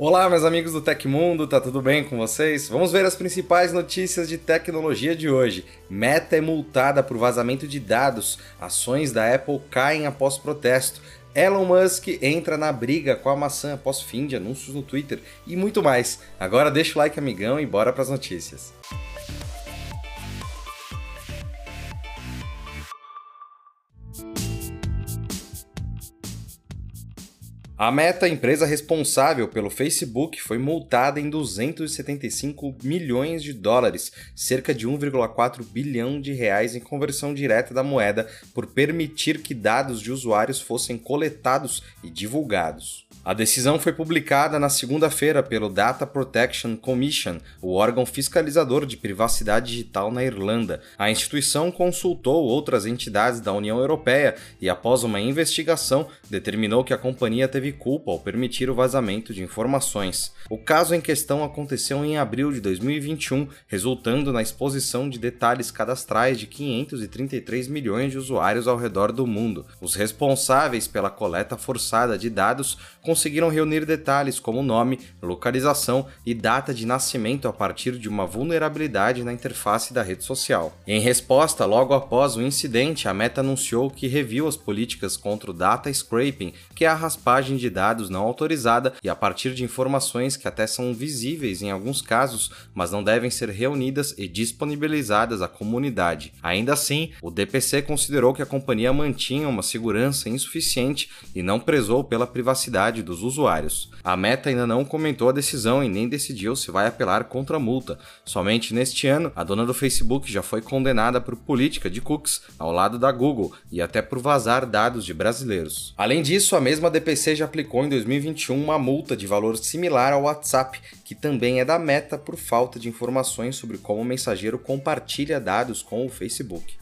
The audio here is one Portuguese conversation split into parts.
Olá, meus amigos do Tecmundo, tá tudo bem com vocês? Vamos ver as principais notícias de tecnologia de hoje. Meta é multada por vazamento de dados, ações da Apple caem após protesto, Elon Musk entra na briga com a maçã após fim de anúncios no Twitter e muito mais. Agora deixa o like, amigão, e bora para as notícias. A Meta, empresa responsável pelo Facebook, foi multada em 275 milhões de dólares, cerca de 1,4 bilhão de reais em conversão direta da moeda, por permitir que dados de usuários fossem coletados e divulgados. A decisão foi publicada na segunda-feira pelo Data Protection Commission, o órgão fiscalizador de privacidade digital na Irlanda. A instituição consultou outras entidades da União Europeia e, após uma investigação, determinou que a companhia teve culpa ao permitir o vazamento de informações. O caso em questão aconteceu em abril de 2021, resultando na exposição de detalhes cadastrais de 533 milhões de usuários ao redor do mundo. Os responsáveis pela coleta forçada de dados conseguiram reunir detalhes como nome, localização e data de nascimento a partir de uma vulnerabilidade na interface da rede social. Em resposta, logo após o incidente, a Meta anunciou que reviu as políticas contra o data scraping, que é a raspagem de dados não autorizada e a partir de informações que até são visíveis em alguns casos, mas não devem ser reunidas e disponibilizadas à comunidade. Ainda assim, o DPC considerou que a companhia mantinha uma segurança insuficiente e não prezou pela privacidade dos usuários. A Meta ainda não comentou a decisão e nem decidiu se vai apelar contra a multa. Somente neste ano, a dona do Facebook já foi condenada por política de cookies ao lado da Google e até por vazar dados de brasileiros. Além disso, a mesma DPC já aplicou em 2021 uma multa de valor similar ao WhatsApp, que também é da Meta por falta de informações sobre como o mensageiro compartilha dados com o Facebook.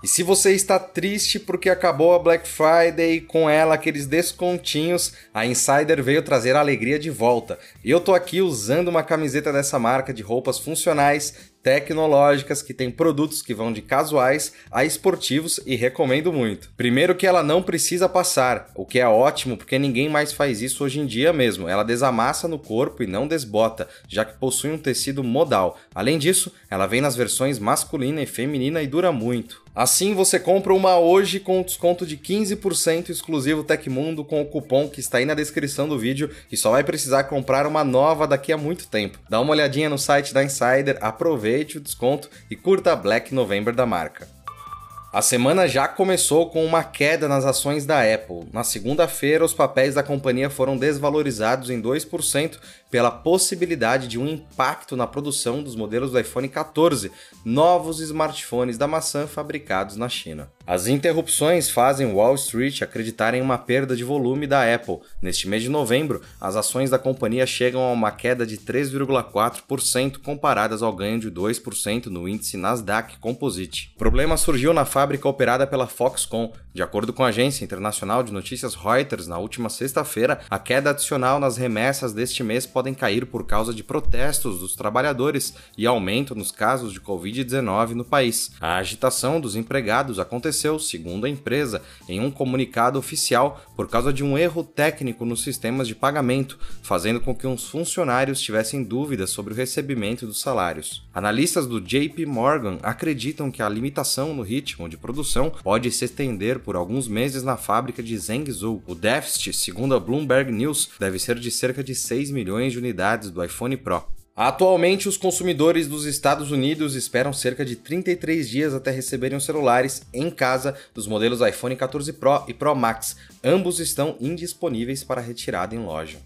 E se você está triste porque acabou a Black Friday e com ela aqueles descontinhos, a Insider veio trazer a alegria de volta. E eu tô aqui usando uma camiseta dessa marca de roupas funcionais, tecnológicas que tem produtos que vão de casuais a esportivos e recomendo muito. Primeiro que ela não precisa passar, o que é ótimo porque ninguém mais faz isso hoje em dia mesmo. Ela desamassa no corpo e não desbota, já que possui um tecido modal. Além disso, ela vem nas versões masculina e feminina e dura muito. Assim, você compra uma hoje com desconto de 15% exclusivo Tecmundo com o cupom que está aí na descrição do vídeo e só vai precisar comprar uma nova daqui a muito tempo. Dá uma olhadinha no site da Insider, aproveite o desconto e curta a Black November da marca. A semana já começou com uma queda nas ações da Apple. Na segunda-feira, os papéis da companhia foram desvalorizados em 2% pela possibilidade de um impacto na produção dos modelos do iPhone 14, novos smartphones da maçã fabricados na China. As interrupções fazem Wall Street acreditar em uma perda de volume da Apple. Neste mês de novembro, as ações da companhia chegam a uma queda de 3,4% comparadas ao ganho de 2% no índice Nasdaq Composite. O problema surgiu na fábrica operada pela Foxconn. De acordo com a agência internacional de notícias Reuters, na última sexta-feira, a queda adicional nas remessas deste mês podem cair por causa de protestos dos trabalhadores e aumento nos casos de Covid-19 no país. A agitação dos empregados aconteceu, segundo a empresa, em um comunicado oficial por causa de um erro técnico nos sistemas de pagamento, fazendo com que os funcionários tivessem dúvidas sobre o recebimento dos salários. Analistas do JP Morgan acreditam que a limitação no ritmo de produção pode se estender por alguns meses na fábrica de Zhengzhou. O déficit, segundo a Bloomberg News, deve ser de cerca de 6 milhões de unidades do iPhone Pro. Atualmente, os consumidores dos Estados Unidos esperam cerca de 33 dias até receberem os celulares em casa dos modelos iPhone 14 Pro e Pro Max. Ambos estão indisponíveis para retirada em loja.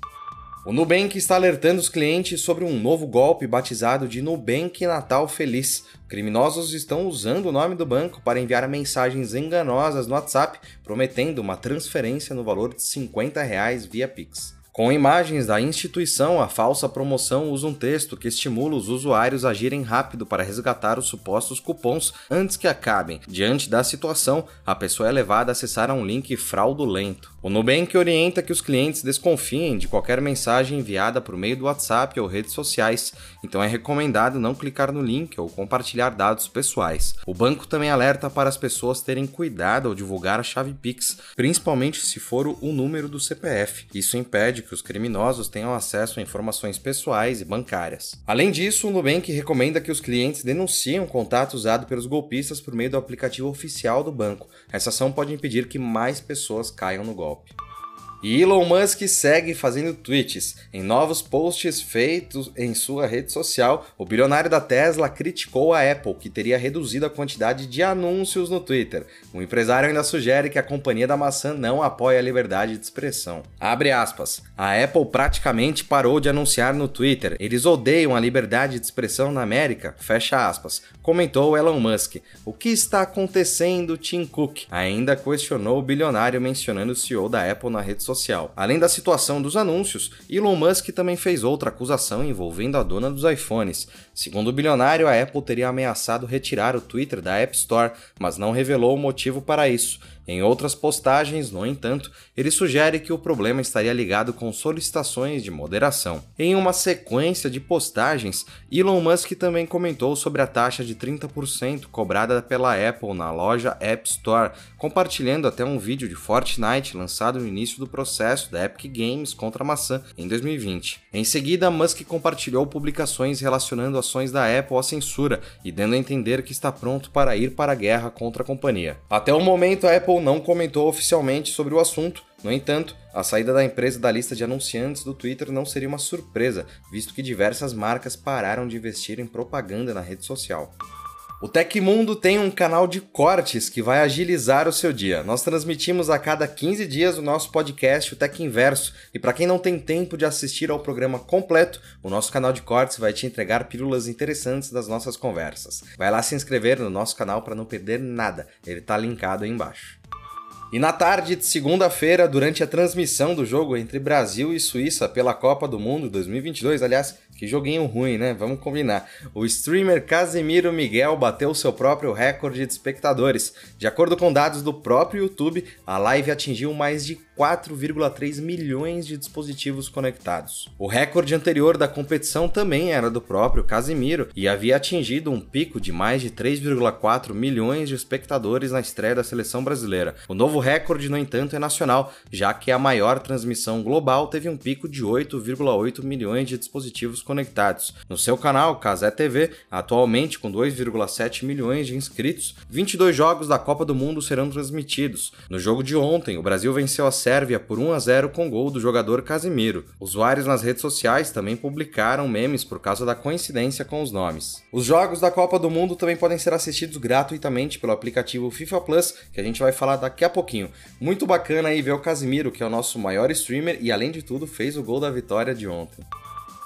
O Nubank está alertando os clientes sobre um novo golpe batizado de Nubank Natal Feliz. Criminosos estão usando o nome do banco para enviar mensagens enganosas no WhatsApp, prometendo uma transferência no valor de 50 reais via Pix. Com imagens da instituição, a falsa promoção usa um texto que estimula os usuários a agirem rápido para resgatar os supostos cupons antes que acabem. Diante da situação, a pessoa é levada a acessar um link fraudulento. O Nubank orienta que os clientes desconfiem de qualquer mensagem enviada por meio do WhatsApp ou redes sociais, então é recomendado não clicar no link ou compartilhar dados pessoais. O banco também alerta para as pessoas terem cuidado ao divulgar a chave Pix, principalmente se for o número do CPF. Isso impede que os criminosos tenham acesso a informações pessoais e bancárias. Além disso, o Nubank recomenda que os clientes denunciem o contato usado pelos golpistas por meio do aplicativo oficial do banco. Essa ação pode impedir que mais pessoas caiam no golpe golpe. E Elon Musk segue fazendo tweets. Em novos posts feitos em sua rede social, o bilionário da Tesla criticou a Apple, que teria reduzido a quantidade de anúncios no Twitter. O empresário ainda sugere que a companhia da maçã não apoia a liberdade de expressão. Abre aspas. A Apple praticamente parou de anunciar no Twitter. Eles odeiam a liberdade de expressão na América. Fecha aspas. Comentou Elon Musk. O que está acontecendo, Tim Cook? Ainda questionou o bilionário mencionando o CEO da Apple na rede social social. Além da situação dos anúncios, Elon Musk também fez outra acusação envolvendo a dona dos iPhones. Segundo o bilionário, a Apple teria ameaçado retirar o Twitter da App Store, mas não revelou o motivo para isso. Em outras postagens, no entanto, ele sugere que o problema estaria ligado com solicitações de moderação. Em uma sequência de postagens, Elon Musk também comentou sobre a taxa de 30% cobrada pela Apple na loja App Store, compartilhando até um vídeo de Fortnite lançado no início do processo da Epic Games contra a maçã em 2020. Em seguida, Musk compartilhou publicações relacionando ações da Apple à censura e dando a entender que está pronto para ir para a guerra contra a companhia. Até o momento, a Apple Apple não comentou oficialmente sobre o assunto, no entanto, a saída da empresa da lista de anunciantes do Twitter não seria uma surpresa, visto que diversas marcas pararam de investir em propaganda na rede social. O Tecmundo tem um canal de cortes que vai agilizar o seu dia. Nós transmitimos a cada 15 dias o nosso podcast, o Tec Inverso, e para quem não tem tempo de assistir ao programa completo, o nosso canal de cortes vai te entregar pílulas interessantes das nossas conversas. Vai lá se inscrever no nosso canal para não perder nada. Ele está linkado aí embaixo. E na tarde de segunda-feira, durante a transmissão do jogo entre Brasil e Suíça pela Copa do Mundo 2022, aliás, que joguinho ruim, né? Vamos combinar. O streamer Casemiro Miguel bateu seu próprio recorde de espectadores. De acordo com dados do próprio YouTube, a live atingiu mais de 4,3 milhões de dispositivos conectados. O recorde anterior da competição também era do próprio Casemiro e havia atingido um pico de mais de 3,4 milhões de espectadores na estreia da seleção brasileira. O novo recorde, no entanto, é nacional, já que a maior transmissão global teve um pico de 8,8 milhões de dispositivos conectados conectados. No seu canal, Casé TV, atualmente com 2,7 milhões de inscritos, 22 jogos da Copa do Mundo serão transmitidos. No jogo de ontem, o Brasil venceu a Sérvia por 1 a 0 com gol do jogador Casimiro. Usuários nas redes sociais também publicaram memes por causa da coincidência com os nomes. Os jogos da Copa do Mundo também podem ser assistidos gratuitamente pelo aplicativo FIFA Plus, que a gente vai falar daqui a pouquinho. Muito bacana aí ver o Casimiro, que é o nosso maior streamer e além de tudo fez o gol da vitória de ontem.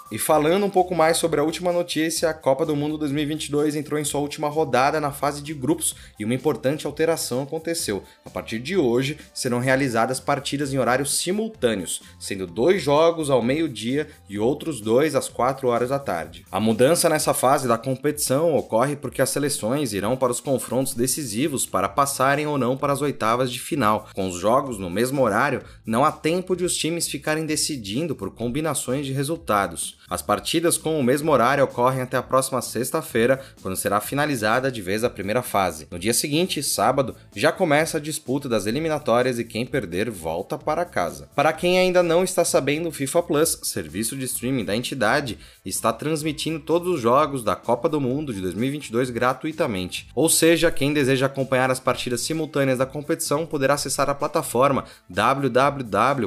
E falando um pouco mais sobre a última notícia, a Copa do Mundo 2022 entrou em sua última rodada na fase de grupos e uma importante alteração aconteceu. A partir de hoje, serão realizadas partidas em horários simultâneos, sendo dois jogos ao meio-dia e outros dois às 4 horas da tarde. A mudança nessa fase da competição ocorre porque as seleções irão para os confrontos decisivos para passarem ou não para as oitavas de final. Com os jogos no mesmo horário, não há tempo de os times ficarem decidindo por combinações de resultados. As partidas com o mesmo horário ocorrem até a próxima sexta-feira, quando será finalizada de vez a primeira fase. No dia seguinte, sábado, já começa a disputa das eliminatórias e quem perder volta para casa. Para quem ainda não está sabendo, o FIFA Plus, serviço de streaming da entidade, está transmitindo todos os jogos da Copa do Mundo de 2022 gratuitamente. Ou seja, quem deseja acompanhar as partidas simultâneas da competição poderá acessar a plataforma www.fifa.com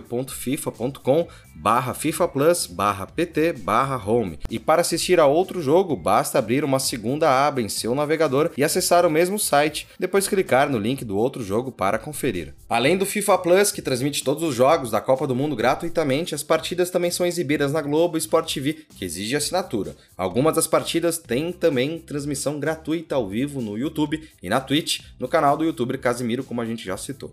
barra FIFA Plus barra PT barra Home. E para assistir a outro jogo, basta abrir uma segunda aba em seu navegador e acessar o mesmo site, depois clicar no link do outro jogo para conferir. Além do FIFA Plus, que transmite todos os jogos da Copa do Mundo gratuitamente, as partidas também são exibidas na Globo e Sport TV, que exige assinatura. Algumas das partidas têm também transmissão gratuita ao vivo no YouTube e na Twitch, no canal do youtuber Casimiro, como a gente já citou.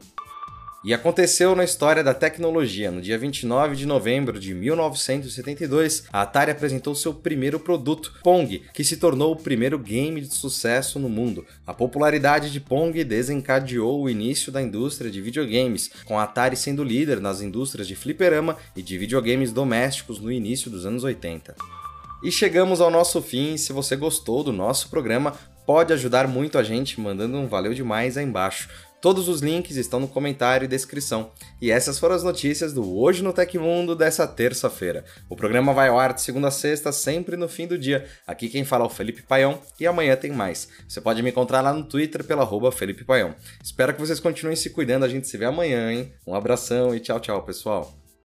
E aconteceu na história da tecnologia. No dia 29 de novembro de 1972, a Atari apresentou seu primeiro produto, Pong, que se tornou o primeiro game de sucesso no mundo. A popularidade de Pong desencadeou o início da indústria de videogames, com a Atari sendo líder nas indústrias de fliperama e de videogames domésticos no início dos anos 80. E chegamos ao nosso fim. Se você gostou do nosso programa, pode ajudar muito a gente mandando um valeu demais aí embaixo. Todos os links estão no comentário e descrição. E essas foram as notícias do Hoje no Tecmundo dessa terça-feira. O programa vai ao ar de segunda a sexta, sempre no fim do dia. Aqui quem fala é o Felipe Paião e amanhã tem mais. Você pode me encontrar lá no Twitter pela arroba Felipe Paião. Espero que vocês continuem se cuidando, a gente se vê amanhã, hein? Um abração e tchau, tchau, pessoal.